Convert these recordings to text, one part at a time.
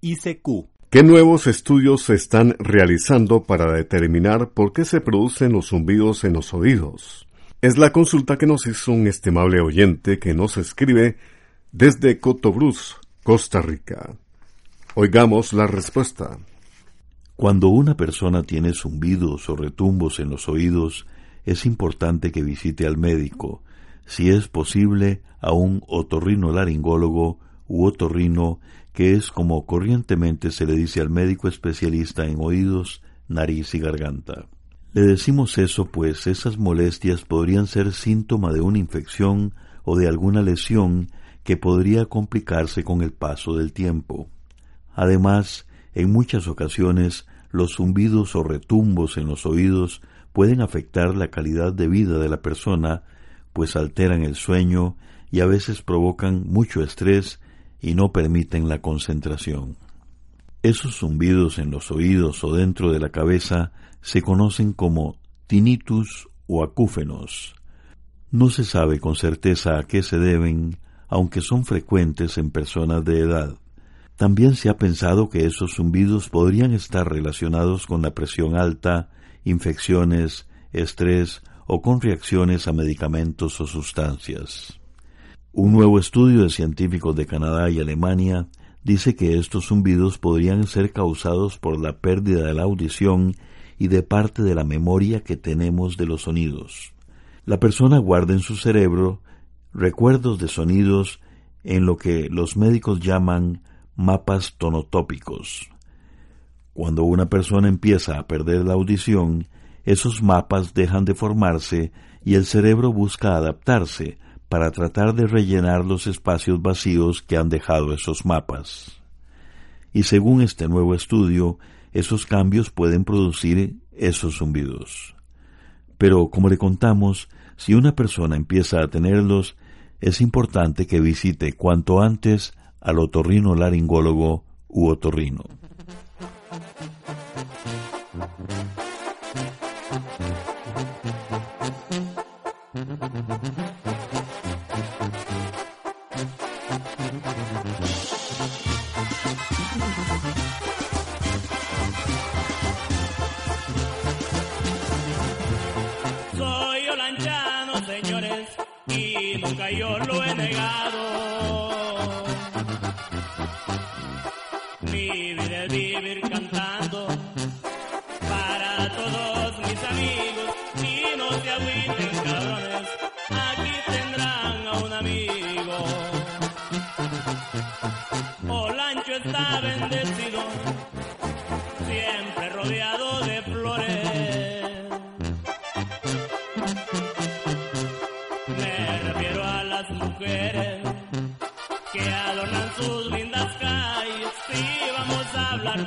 ICQ. ¿Qué nuevos estudios se están realizando para determinar por qué se producen los zumbidos en los oídos? Es la consulta que nos hizo un estimable oyente que nos escribe desde Cotobruz, Costa Rica. Oigamos la respuesta. Cuando una persona tiene zumbidos o retumbos en los oídos, es importante que visite al médico, si es posible a un otorrinolaringólogo u otorrino, que es como corrientemente se le dice al médico especialista en oídos, nariz y garganta. Le decimos eso pues esas molestias podrían ser síntoma de una infección o de alguna lesión que podría complicarse con el paso del tiempo. Además, en muchas ocasiones los zumbidos o retumbos en los oídos pueden afectar la calidad de vida de la persona, pues alteran el sueño y a veces provocan mucho estrés y no permiten la concentración. Esos zumbidos en los oídos o dentro de la cabeza se conocen como tinnitus o acúfenos. No se sabe con certeza a qué se deben, aunque son frecuentes en personas de edad. También se ha pensado que esos zumbidos podrían estar relacionados con la presión alta, infecciones, estrés o con reacciones a medicamentos o sustancias. Un nuevo estudio de científicos de Canadá y Alemania dice que estos zumbidos podrían ser causados por la pérdida de la audición y de parte de la memoria que tenemos de los sonidos. La persona guarda en su cerebro recuerdos de sonidos en lo que los médicos llaman mapas tonotópicos. Cuando una persona empieza a perder la audición, esos mapas dejan de formarse y el cerebro busca adaptarse para tratar de rellenar los espacios vacíos que han dejado esos mapas. Y según este nuevo estudio, esos cambios pueden producir esos zumbidos. Pero, como le contamos, si una persona empieza a tenerlos, es importante que visite cuanto antes al otorrino laringólogo u otorrino. Soy olanchano, señores, y nunca yo lo he negado.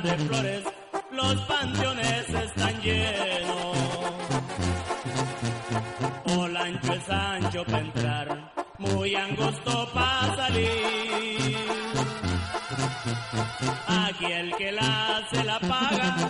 De flores, los panteones están llenos. Olancho es ancho para entrar, muy angosto para salir. Aquí el que la hace la paga,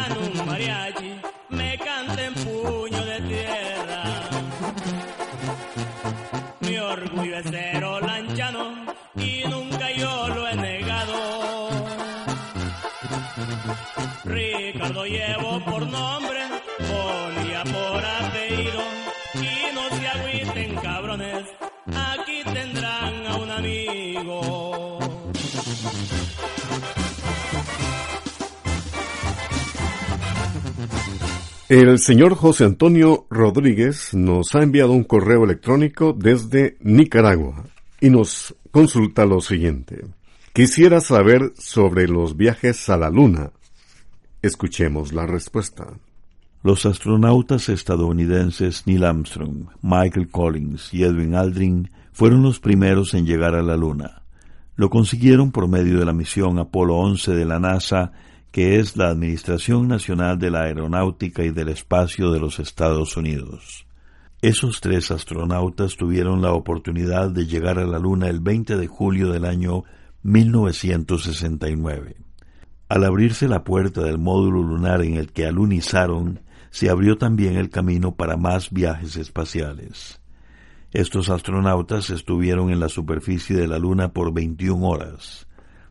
me traigan un mariachi, me canten puño de tierra. Mi orgullo es ser El señor José Antonio Rodríguez nos ha enviado un correo electrónico desde Nicaragua y nos consulta lo siguiente. Quisiera saber sobre los viajes a la Luna. Escuchemos la respuesta. Los astronautas estadounidenses Neil Armstrong, Michael Collins y Edwin Aldrin fueron los primeros en llegar a la Luna. Lo consiguieron por medio de la misión Apolo 11 de la NASA que es la Administración Nacional de la Aeronáutica y del Espacio de los Estados Unidos. Esos tres astronautas tuvieron la oportunidad de llegar a la Luna el 20 de julio del año 1969. Al abrirse la puerta del módulo lunar en el que alunizaron, se abrió también el camino para más viajes espaciales. Estos astronautas estuvieron en la superficie de la Luna por 21 horas.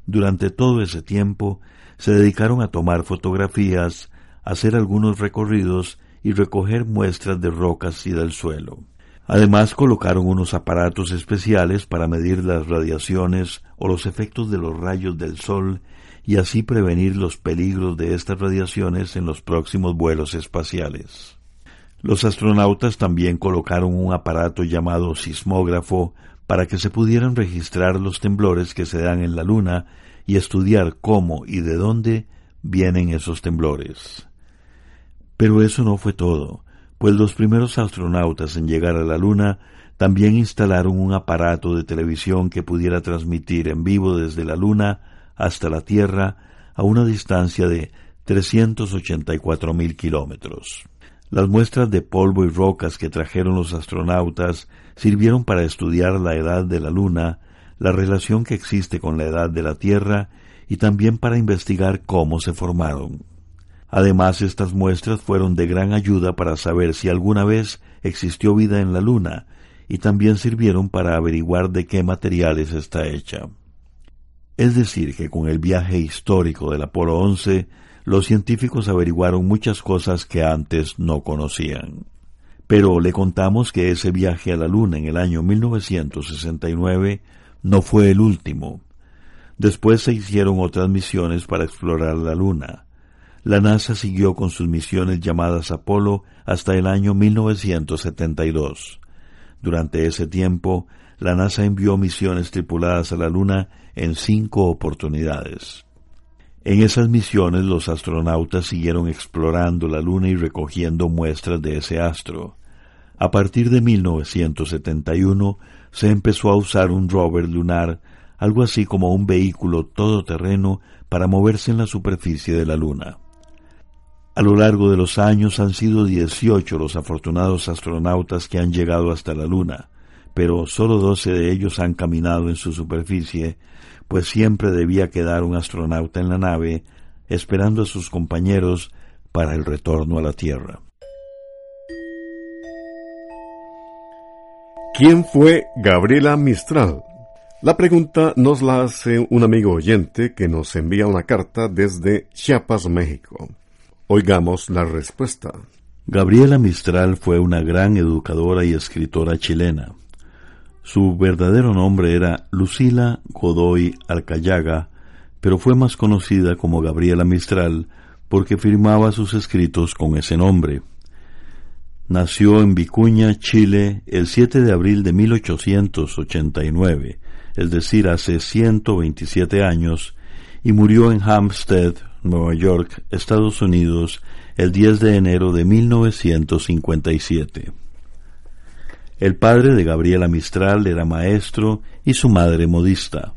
Durante todo ese tiempo, se dedicaron a tomar fotografías, hacer algunos recorridos y recoger muestras de rocas y del suelo. Además colocaron unos aparatos especiales para medir las radiaciones o los efectos de los rayos del sol y así prevenir los peligros de estas radiaciones en los próximos vuelos espaciales. Los astronautas también colocaron un aparato llamado sismógrafo para que se pudieran registrar los temblores que se dan en la Luna y estudiar cómo y de dónde vienen esos temblores. Pero eso no fue todo, pues los primeros astronautas en llegar a la Luna también instalaron un aparato de televisión que pudiera transmitir en vivo desde la Luna hasta la Tierra a una distancia de 384 mil kilómetros. Las muestras de polvo y rocas que trajeron los astronautas sirvieron para estudiar la edad de la Luna la relación que existe con la edad de la Tierra y también para investigar cómo se formaron. Además, estas muestras fueron de gran ayuda para saber si alguna vez existió vida en la Luna y también sirvieron para averiguar de qué materiales está hecha. Es decir, que con el viaje histórico del Apolo 11, los científicos averiguaron muchas cosas que antes no conocían. Pero le contamos que ese viaje a la Luna en el año 1969 no fue el último. Después se hicieron otras misiones para explorar la Luna. La NASA siguió con sus misiones llamadas Apolo hasta el año 1972. Durante ese tiempo, la NASA envió misiones tripuladas a la Luna en cinco oportunidades. En esas misiones los astronautas siguieron explorando la Luna y recogiendo muestras de ese astro. A partir de 1971 se empezó a usar un rover lunar, algo así como un vehículo todoterreno para moverse en la superficie de la Luna. A lo largo de los años han sido 18 los afortunados astronautas que han llegado hasta la Luna, pero solo 12 de ellos han caminado en su superficie, pues siempre debía quedar un astronauta en la nave esperando a sus compañeros para el retorno a la Tierra. ¿Quién fue Gabriela Mistral? La pregunta nos la hace un amigo oyente que nos envía una carta desde Chiapas, México. Oigamos la respuesta. Gabriela Mistral fue una gran educadora y escritora chilena. Su verdadero nombre era Lucila Godoy Alcayaga, pero fue más conocida como Gabriela Mistral porque firmaba sus escritos con ese nombre. Nació en Vicuña, Chile, el 7 de abril de 1889, es decir, hace 127 años, y murió en Hampstead, Nueva York, Estados Unidos, el 10 de enero de 1957. El padre de Gabriela Mistral era maestro y su madre modista.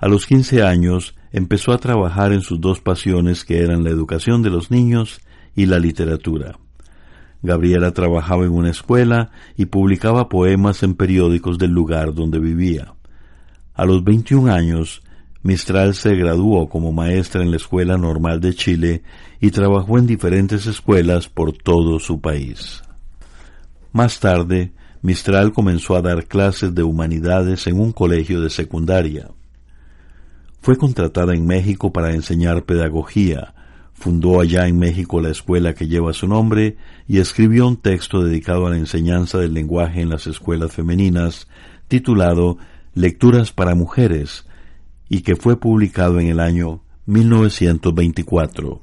A los 15 años empezó a trabajar en sus dos pasiones que eran la educación de los niños y la literatura. Gabriela trabajaba en una escuela y publicaba poemas en periódicos del lugar donde vivía. A los 21 años, Mistral se graduó como maestra en la Escuela Normal de Chile y trabajó en diferentes escuelas por todo su país. Más tarde, Mistral comenzó a dar clases de humanidades en un colegio de secundaria. Fue contratada en México para enseñar pedagogía, Fundó allá en México la escuela que lleva su nombre y escribió un texto dedicado a la enseñanza del lenguaje en las escuelas femeninas, titulado Lecturas para Mujeres, y que fue publicado en el año 1924.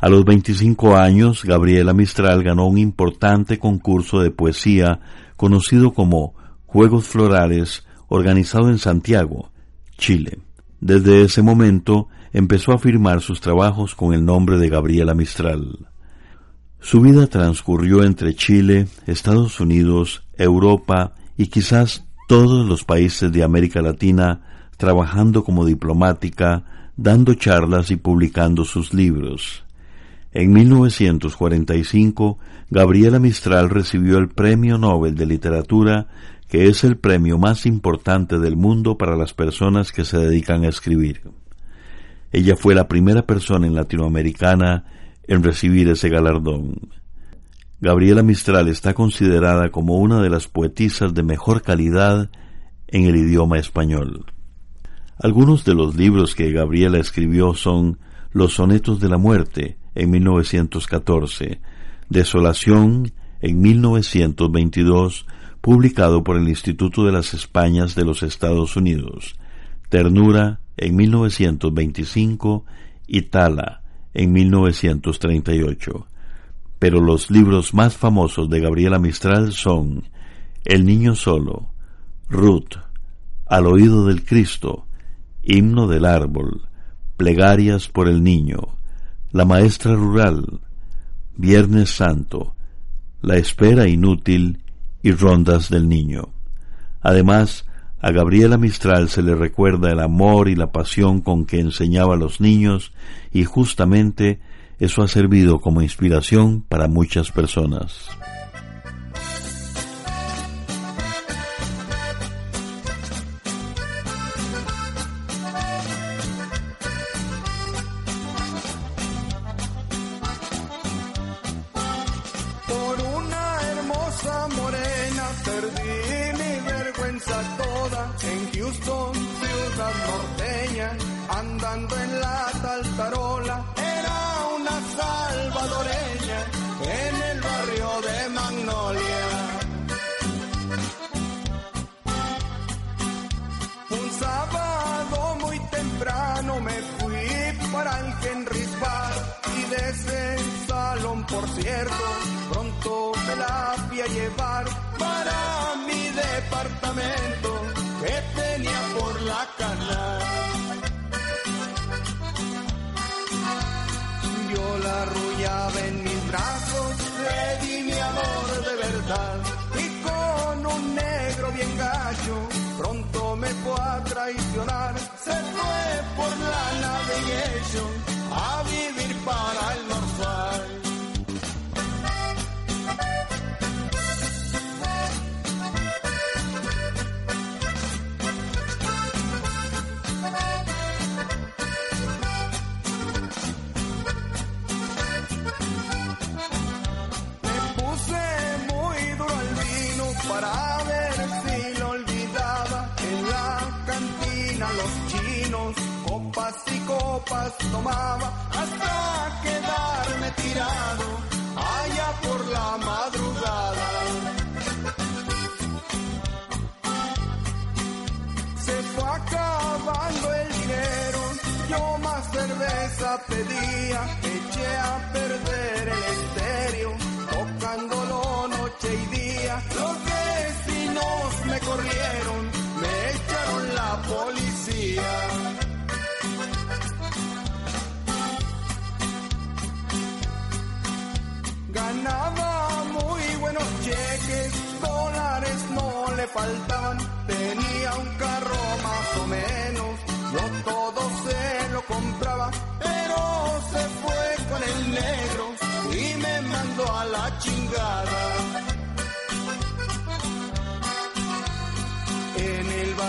A los 25 años, Gabriela Mistral ganó un importante concurso de poesía conocido como Juegos Florales, organizado en Santiago, Chile. Desde ese momento empezó a firmar sus trabajos con el nombre de Gabriela Mistral. Su vida transcurrió entre Chile, Estados Unidos, Europa y quizás todos los países de América Latina, trabajando como diplomática, dando charlas y publicando sus libros. En 1945, Gabriela Mistral recibió el Premio Nobel de Literatura, que es el premio más importante del mundo para las personas que se dedican a escribir. Ella fue la primera persona en latinoamericana en recibir ese galardón. Gabriela Mistral está considerada como una de las poetisas de mejor calidad en el idioma español. Algunos de los libros que Gabriela escribió son Los Sonetos de la Muerte en 1914, Desolación en 1922, publicado por el Instituto de las Españas de los Estados Unidos, Ternura en 1925 y Tala en 1938. Pero los libros más famosos de Gabriela Mistral son El Niño Solo, Ruth, Al Oído del Cristo, Himno del Árbol, Plegarias por el Niño, La Maestra Rural, Viernes Santo, La Espera Inútil y Rondas del Niño. Además, a Gabriela Mistral se le recuerda el amor y la pasión con que enseñaba a los niños y justamente eso ha servido como inspiración para muchas personas. Pronto me la fui a llevar para mi departamento que tenía por la cana. Yo la arrullaba en mis brazos, le di mi amor de verdad y con un negro bien gacho pronto me fue a traicionar. Se fue por la navegation a vivir para el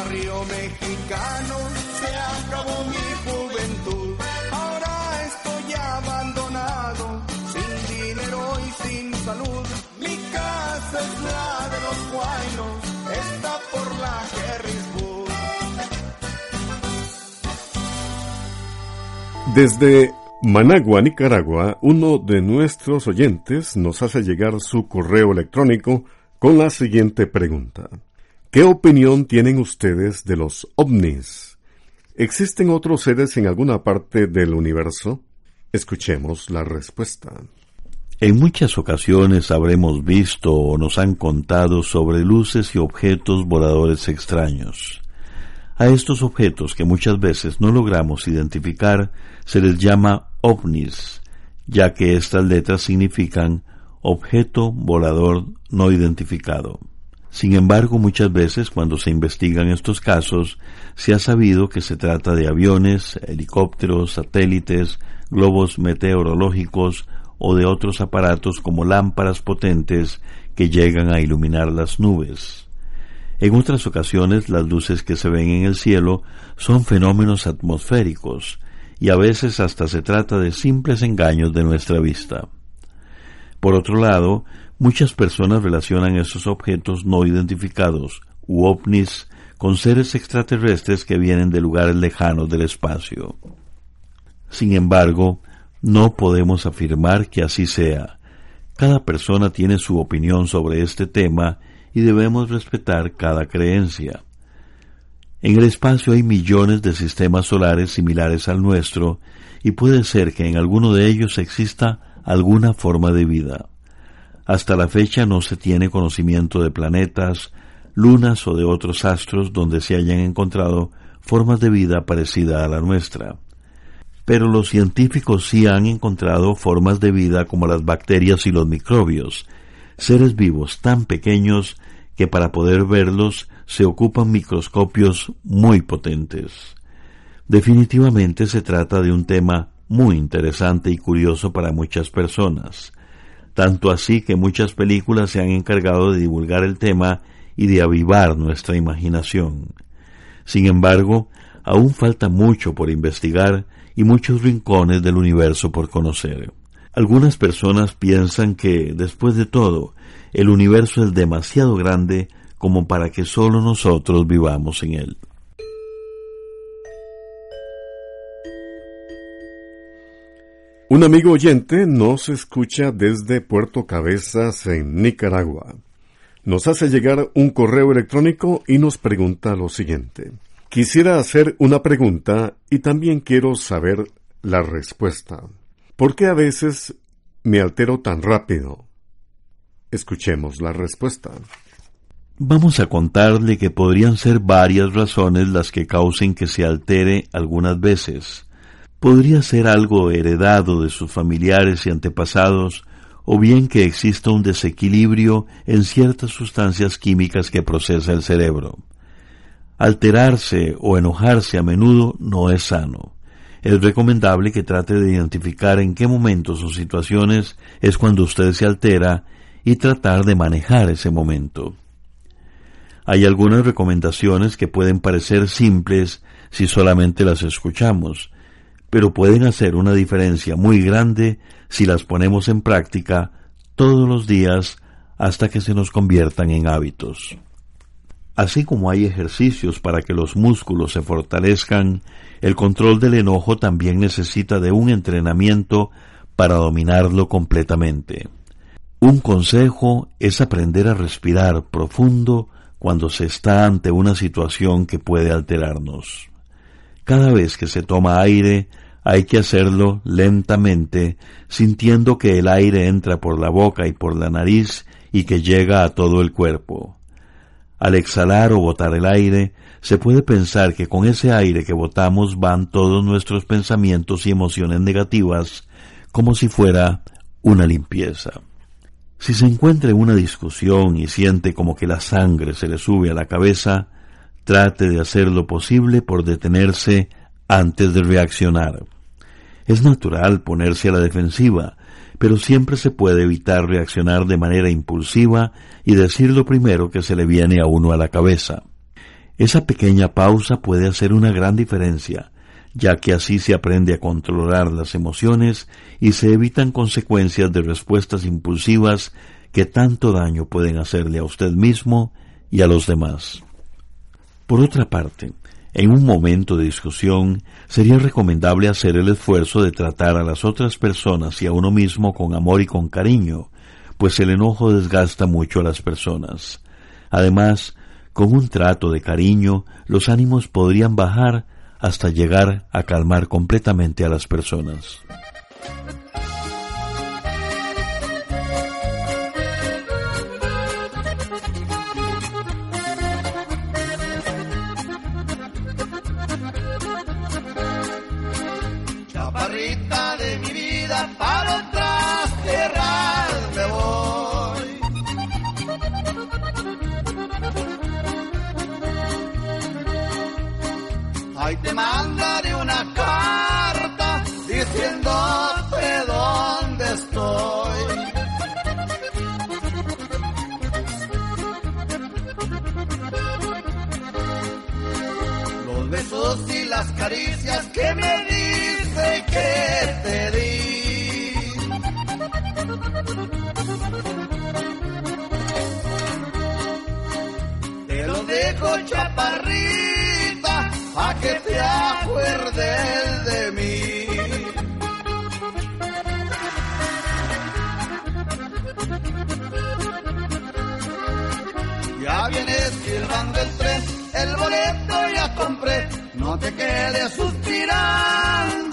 Barrio mexicano se acabó mi juventud, ahora estoy abandonado sin salud. Mi casa es la de los guaynos, está por la Desde Managua, Nicaragua, uno de nuestros oyentes nos hace llegar su correo electrónico con la siguiente pregunta. ¿Qué opinión tienen ustedes de los ovnis? ¿Existen otros seres en alguna parte del universo? Escuchemos la respuesta. En muchas ocasiones habremos visto o nos han contado sobre luces y objetos voladores extraños. A estos objetos que muchas veces no logramos identificar se les llama ovnis, ya que estas letras significan objeto volador no identificado. Sin embargo, muchas veces cuando se investigan estos casos, se ha sabido que se trata de aviones, helicópteros, satélites, globos meteorológicos o de otros aparatos como lámparas potentes que llegan a iluminar las nubes. En otras ocasiones las luces que se ven en el cielo son fenómenos atmosféricos y a veces hasta se trata de simples engaños de nuestra vista. Por otro lado, muchas personas relacionan esos objetos no identificados, u ovnis, con seres extraterrestres que vienen de lugares lejanos del espacio. Sin embargo, no podemos afirmar que así sea. Cada persona tiene su opinión sobre este tema y debemos respetar cada creencia. En el espacio hay millones de sistemas solares similares al nuestro y puede ser que en alguno de ellos exista alguna forma de vida. Hasta la fecha no se tiene conocimiento de planetas, lunas o de otros astros donde se hayan encontrado formas de vida parecida a la nuestra. Pero los científicos sí han encontrado formas de vida como las bacterias y los microbios, seres vivos tan pequeños que para poder verlos se ocupan microscopios muy potentes. Definitivamente se trata de un tema muy interesante y curioso para muchas personas, tanto así que muchas películas se han encargado de divulgar el tema y de avivar nuestra imaginación. Sin embargo, aún falta mucho por investigar y muchos rincones del universo por conocer. Algunas personas piensan que, después de todo, el universo es demasiado grande como para que solo nosotros vivamos en él. Un amigo oyente nos escucha desde Puerto Cabezas, en Nicaragua. Nos hace llegar un correo electrónico y nos pregunta lo siguiente. Quisiera hacer una pregunta y también quiero saber la respuesta. ¿Por qué a veces me altero tan rápido? Escuchemos la respuesta. Vamos a contarle que podrían ser varias razones las que causen que se altere algunas veces. Podría ser algo heredado de sus familiares y antepasados, o bien que exista un desequilibrio en ciertas sustancias químicas que procesa el cerebro. Alterarse o enojarse a menudo no es sano. Es recomendable que trate de identificar en qué momentos o situaciones es cuando usted se altera y tratar de manejar ese momento. Hay algunas recomendaciones que pueden parecer simples si solamente las escuchamos, pero pueden hacer una diferencia muy grande si las ponemos en práctica todos los días hasta que se nos conviertan en hábitos. Así como hay ejercicios para que los músculos se fortalezcan, el control del enojo también necesita de un entrenamiento para dominarlo completamente. Un consejo es aprender a respirar profundo cuando se está ante una situación que puede alterarnos. Cada vez que se toma aire, hay que hacerlo lentamente, sintiendo que el aire entra por la boca y por la nariz y que llega a todo el cuerpo. Al exhalar o botar el aire, se puede pensar que con ese aire que botamos van todos nuestros pensamientos y emociones negativas, como si fuera una limpieza. Si se encuentra en una discusión y siente como que la sangre se le sube a la cabeza, trate de hacer lo posible por detenerse antes de reaccionar. Es natural ponerse a la defensiva, pero siempre se puede evitar reaccionar de manera impulsiva y decir lo primero que se le viene a uno a la cabeza. Esa pequeña pausa puede hacer una gran diferencia, ya que así se aprende a controlar las emociones y se evitan consecuencias de respuestas impulsivas que tanto daño pueden hacerle a usted mismo y a los demás. Por otra parte, En un momento de discusión, sería recomendable hacer el esfuerzo de tratar a las otras personas y a uno mismo con amor y con cariño, pues el enojo desgasta mucho a las personas. Además, con un trato de cariño, los ánimos podrían bajar hasta llegar a calmar completamente a las personas. Chaparrita a que te acuerdes de mí. Ya viene silbando el tren, el boleto ya compré, no te quedes suspirando.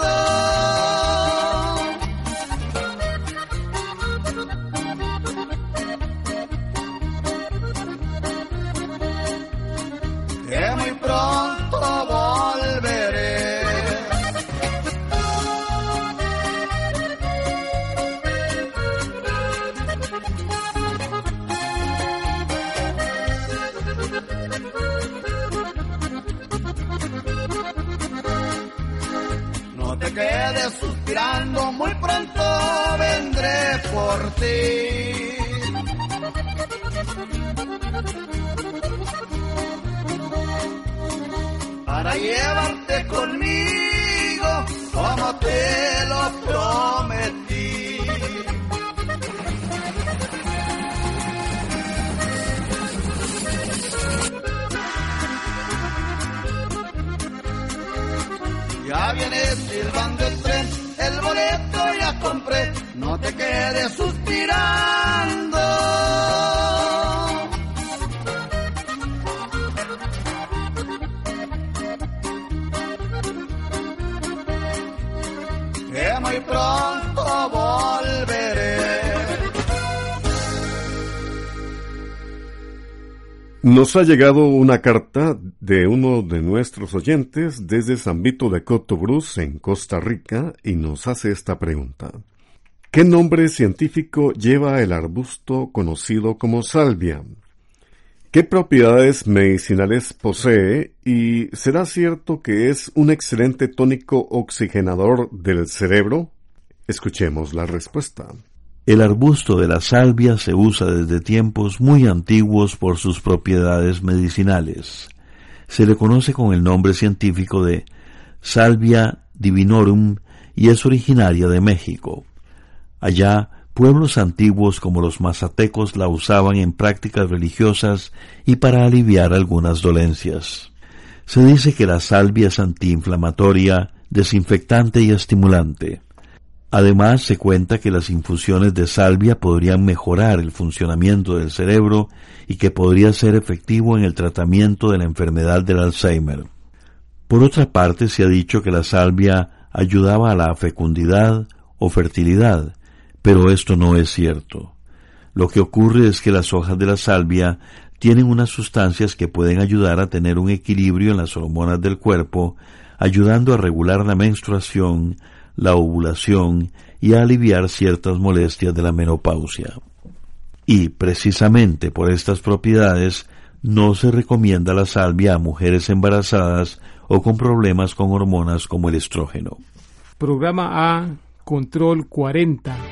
Para llevarte conmigo, como te lo prometí. Ya viene Nos ha llegado una carta de uno de nuestros oyentes desde San Vito de Cotobruz, en Costa Rica, y nos hace esta pregunta. ¿Qué nombre científico lleva el arbusto conocido como salvia? ¿Qué propiedades medicinales posee y será cierto que es un excelente tónico oxigenador del cerebro? Escuchemos la respuesta. El arbusto de la salvia se usa desde tiempos muy antiguos por sus propiedades medicinales. Se le conoce con el nombre científico de Salvia divinorum y es originaria de México. Allá, pueblos antiguos como los mazatecos la usaban en prácticas religiosas y para aliviar algunas dolencias. Se dice que la salvia es antiinflamatoria, desinfectante y estimulante. Además, se cuenta que las infusiones de salvia podrían mejorar el funcionamiento del cerebro y que podría ser efectivo en el tratamiento de la enfermedad del Alzheimer. Por otra parte, se ha dicho que la salvia ayudaba a la fecundidad o fertilidad, pero esto no es cierto. Lo que ocurre es que las hojas de la salvia tienen unas sustancias que pueden ayudar a tener un equilibrio en las hormonas del cuerpo, ayudando a regular la menstruación, la ovulación y a aliviar ciertas molestias de la menopausia. Y precisamente por estas propiedades no se recomienda la salvia a mujeres embarazadas o con problemas con hormonas como el estrógeno. Programa A, Control 40.